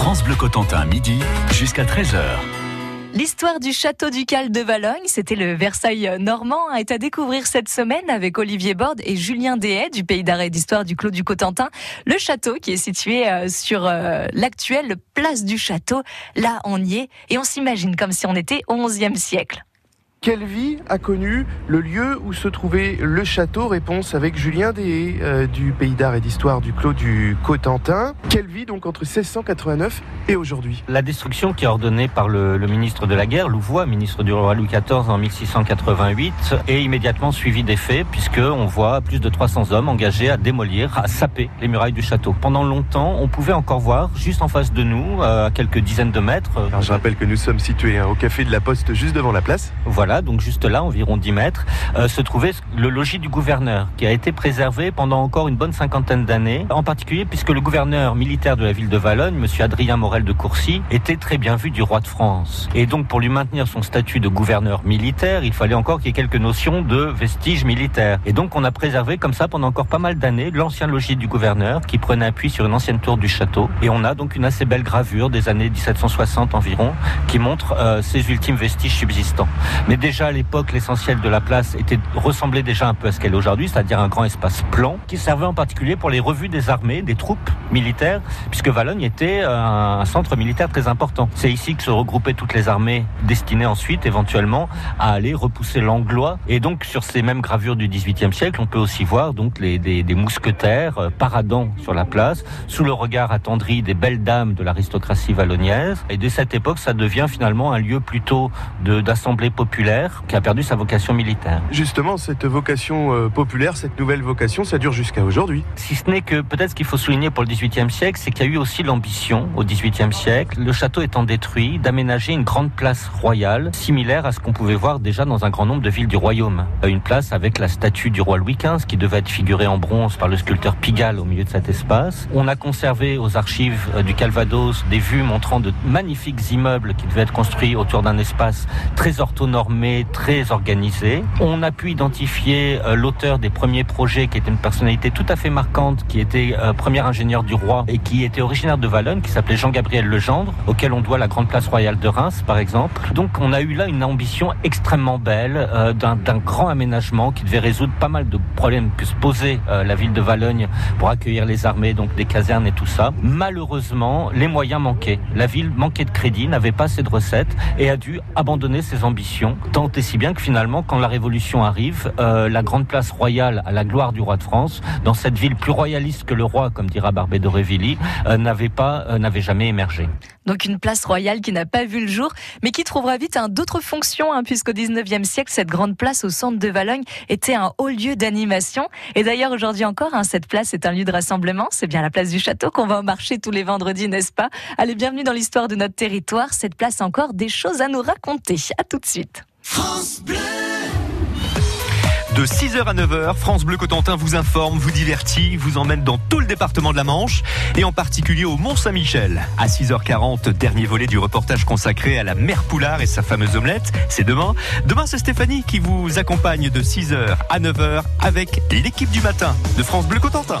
France Bleu Cotentin, midi jusqu'à 13h. L'histoire du château ducal de Valogne, c'était le Versailles normand, est à découvrir cette semaine avec Olivier Borde et Julien Dehaye du Pays d'arrêt d'histoire du Clos du Cotentin. Le château qui est situé euh, sur euh, l'actuelle place du château. Là, on y est et on s'imagine comme si on était au XIe siècle. Quelle vie a connu le lieu où se trouvait le château Réponse avec Julien Des euh, du Pays d'Art et d'Histoire du Clos du Cotentin. Quelle vie donc entre 1689 et aujourd'hui? La destruction qui est ordonnée par le, ministre de la Guerre, Louvois, ministre du roi Louis XIV en 1688, est immédiatement suivi des faits puisque on voit plus de 300 hommes engagés à démolir, à saper les murailles du château. Pendant longtemps, on pouvait encore voir juste en face de nous, euh, à quelques dizaines de mètres. Alors, je rappelle que nous sommes situés hein, au café de la Poste juste devant la place. Voilà donc juste là, environ 10 mètres, euh, se trouvait le logis du gouverneur, qui a été préservé pendant encore une bonne cinquantaine d'années, en particulier puisque le gouverneur militaire de la ville de Valogne, M. Adrien Morel de Courcy, était très bien vu du roi de France. Et donc pour lui maintenir son statut de gouverneur militaire, il fallait encore qu'il y ait quelques notions de vestiges militaires. Et donc on a préservé comme ça pendant encore pas mal d'années l'ancien logis du gouverneur, qui prenait appui sur une ancienne tour du château. Et on a donc une assez belle gravure des années 1760 environ, qui montre euh, ces ultimes vestiges subsistants. Déjà à l'époque, l'essentiel de la place était, ressemblait déjà un peu à ce qu'elle est aujourd'hui, c'est-à-dire un grand espace plan qui servait en particulier pour les revues des armées, des troupes militaires, puisque Valogne était un centre militaire très important. C'est ici que se regroupaient toutes les armées destinées ensuite éventuellement à aller repousser l'anglois. Et donc sur ces mêmes gravures du XVIIIe siècle, on peut aussi voir donc les, des, mousquetaires euh, paradant sur la place, sous le regard attendri des belles dames de l'aristocratie vallonnière. Et dès cette époque, ça devient finalement un lieu plutôt d'assemblée populaire qui a perdu sa vocation militaire. Justement, cette vocation euh, populaire, cette nouvelle vocation, ça dure jusqu'à aujourd'hui. Si ce n'est que peut-être ce qu'il faut souligner pour le XVIIIe siècle, c'est qu'il y a eu aussi l'ambition au XVIIIe siècle, le château étant détruit, d'aménager une grande place royale, similaire à ce qu'on pouvait voir déjà dans un grand nombre de villes du royaume. Euh, une place avec la statue du roi Louis XV qui devait être figurée en bronze par le sculpteur Pigalle au milieu de cet espace. On a conservé aux archives euh, du Calvados des vues montrant de magnifiques immeubles qui devaient être construits autour d'un espace très orthonormé mais très organisé. On a pu identifier euh, l'auteur des premiers projets, qui était une personnalité tout à fait marquante, qui était euh, premier ingénieur du roi et qui était originaire de Valonne, qui s'appelait Jean-Gabriel Legendre, auquel on doit la Grande Place Royale de Reims, par exemple. Donc on a eu là une ambition extrêmement belle euh, d'un grand aménagement qui devait résoudre pas mal de problèmes que se posait la ville de Valogne pour accueillir les armées, donc des casernes et tout ça. Malheureusement, les moyens manquaient. La ville manquait de crédit, n'avait pas assez de recettes et a dû abandonner ses ambitions tant et si bien que finalement, quand la Révolution arrive, euh, la grande place royale à la gloire du roi de France, dans cette ville plus royaliste que le roi, comme dira Barbé d'Aurevilly, euh, n'avait pas, euh, n'avait jamais émergé. Donc une place royale qui n'a pas vu le jour, mais qui trouvera vite d'autres fonctions, hein, puisqu'au 19e siècle, cette grande place au centre de Valogne était un haut lieu d'animation. Et d'ailleurs, aujourd'hui encore, hein, cette place est un lieu de rassemblement. C'est bien la place du château qu'on va marcher tous les vendredis, n'est-ce pas? Allez, bienvenue dans l'histoire de notre territoire. Cette place a encore des choses à nous raconter. À tout de suite. France de 6h à 9h, France Bleu Cotentin vous informe, vous divertit, vous emmène dans tout le département de la Manche et en particulier au Mont-Saint-Michel. À 6h40, dernier volet du reportage consacré à la mère Poulard et sa fameuse omelette. C'est demain. Demain, c'est Stéphanie qui vous accompagne de 6h à 9h avec l'équipe du matin de France Bleu Cotentin.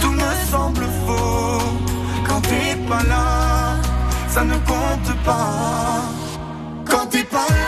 tout me semble faux. Quand t'es pas là, ça ne compte pas. Quand t'es pas là.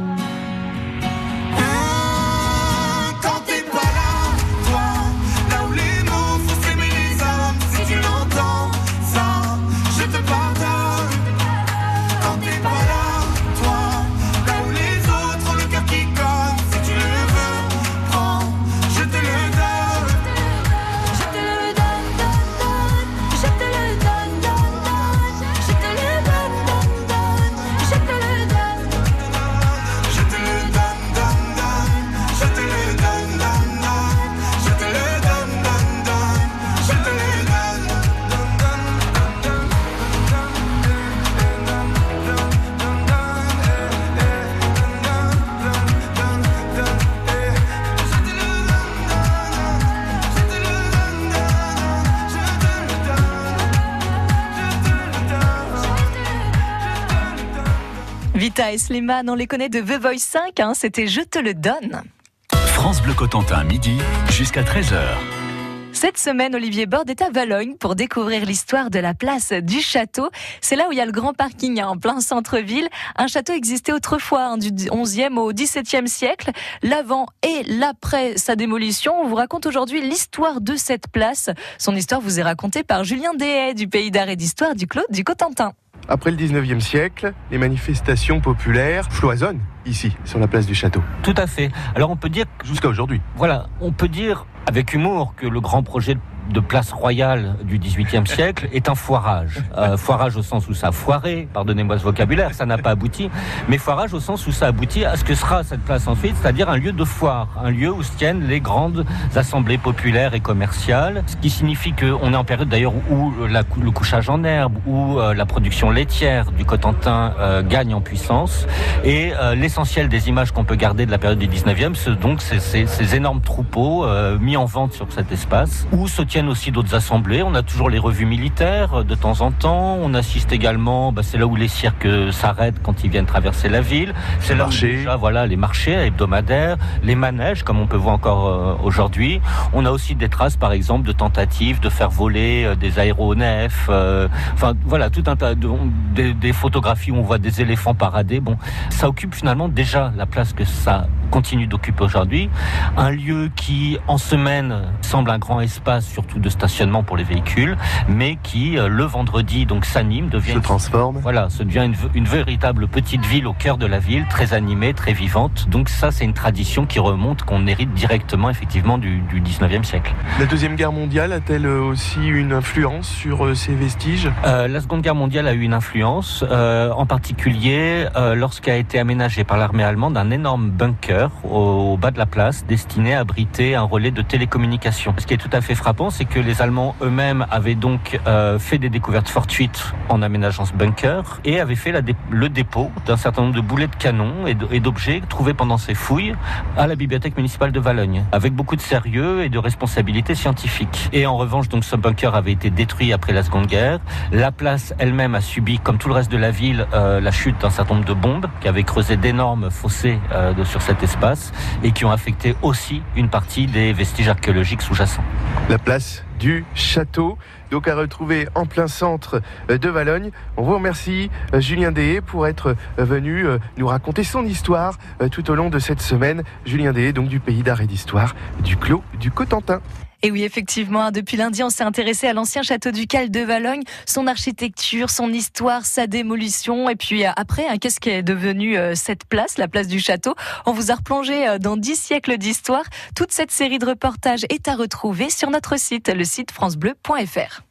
Et Slimane, on les connaît de The Voice 5, hein, c'était Je te le donne. France Bleu Cotentin, midi jusqu'à 13h. Cette semaine, Olivier Borde est à Valogne pour découvrir l'histoire de la place du château. C'est là où il y a le grand parking hein, en plein centre-ville. Un château existait autrefois hein, du 11e au 17e siècle. L'avant et l'après sa démolition. On vous raconte aujourd'hui l'histoire de cette place. Son histoire vous est racontée par Julien Dehaye du Pays d'art et d'histoire du Clos du Cotentin. Après le 19e siècle, les manifestations populaires foisonnent ici, sur la place du château. Tout à fait. Alors on peut dire, Jusqu'à aujourd'hui. voilà, on peut dire avec humour que le grand projet de place royale du XVIIIe siècle est un foirage. Euh, foirage au sens où ça a foiré, pardonnez-moi ce vocabulaire, ça n'a pas abouti, mais foirage au sens où ça aboutit à ce que sera cette place ensuite, c'est-à-dire un lieu de foire, un lieu où se tiennent les grandes assemblées populaires et commerciales, ce qui signifie qu'on est en période d'ailleurs où la le couchage en herbe, où euh, la production laitière du Cotentin euh, gagne en puissance, et euh, l'essentiel des images qu'on peut garder de la période du 19e, c'est donc ces, ces- ces énormes troupeaux euh, mis en vente sur cet espace, où se tiennent aussi d'autres assemblées. On a toujours les revues militaires euh, de temps en temps. On assiste également, bah, c'est là où les cirques euh, s'arrêtent quand ils viennent traverser la ville. C'est là où déjà, voilà, les marchés hebdomadaires, les manèges, comme on peut voir encore euh, aujourd'hui. On a aussi des traces, par exemple, de tentatives de faire voler des aéronefs. euh, Enfin, voilà, tout un tas de des, des photographies où on voit des éléphants parader. Bon, ça occupe finalement déjà la place que ça continue d'occuper aujourd'hui. Un lieu qui, en semaine, semble un grand espace, surtout de stationnement pour les véhicules, mais qui, euh, le vendredi, donc s'anime, devient Se transforme. voilà, ça devient une, une véritable petite ville au cœur de la ville, très animée, très vivante. Donc ça, c'est une tradition qui remonte, qu'on hérite directement, effectivement, du, du 19e siècle. La Deuxième Guerre mondiale a-t-elle aussi une influence sur euh, ces vestiges? Euh, la Seconde Guerre mondiale a eu une influence, euh, en particulier euh, lorsqu'a été aménagé par l'armée allemande un énorme bunker au, au bas de la place destiné à abriter un relais de télécommunications. Ce qui est tout à fait frappant, c'est que les Allemands eux-mêmes avaient donc euh, fait des découvertes fortuites en aménageant ce bunker et avaient fait le dépôt d'un certain nombre de boulets de canon et d'objets trouvés pendant ces fouilles à la bibliothèque municipale de Valogne, avec beaucoup de sérieux et de responsabilité scientifique. Et en revanche, donc ce bunker avait été détruit après la Seconde Guerre. La place elle-même a subi, comme tout le reste de la ville, euh, la chute d'un certain nombre de bombes qui avaient creusé d'énormes fossés euh, sur cet espace et qui ont affecté aussi une partie des vestiges archéologiques sous-jacents. La place guys. Du château, donc à retrouver en plein centre de Valogne. On vous remercie Julien Deshé pour être venu nous raconter son histoire tout au long de cette semaine. Julien Deshé, donc du pays d'art et d'histoire du Clos du Cotentin. Et oui, effectivement, hein, depuis lundi, on s'est intéressé à l'ancien château ducal de Valogne, son architecture, son histoire, sa démolition. Et puis euh, après, hein, qu'est-ce qui est devenu euh, cette place, la place du château? On vous a replongé euh, dans dix siècles d'histoire. Toute cette série de reportages est à retrouver sur notre site, le site francebleu.fr.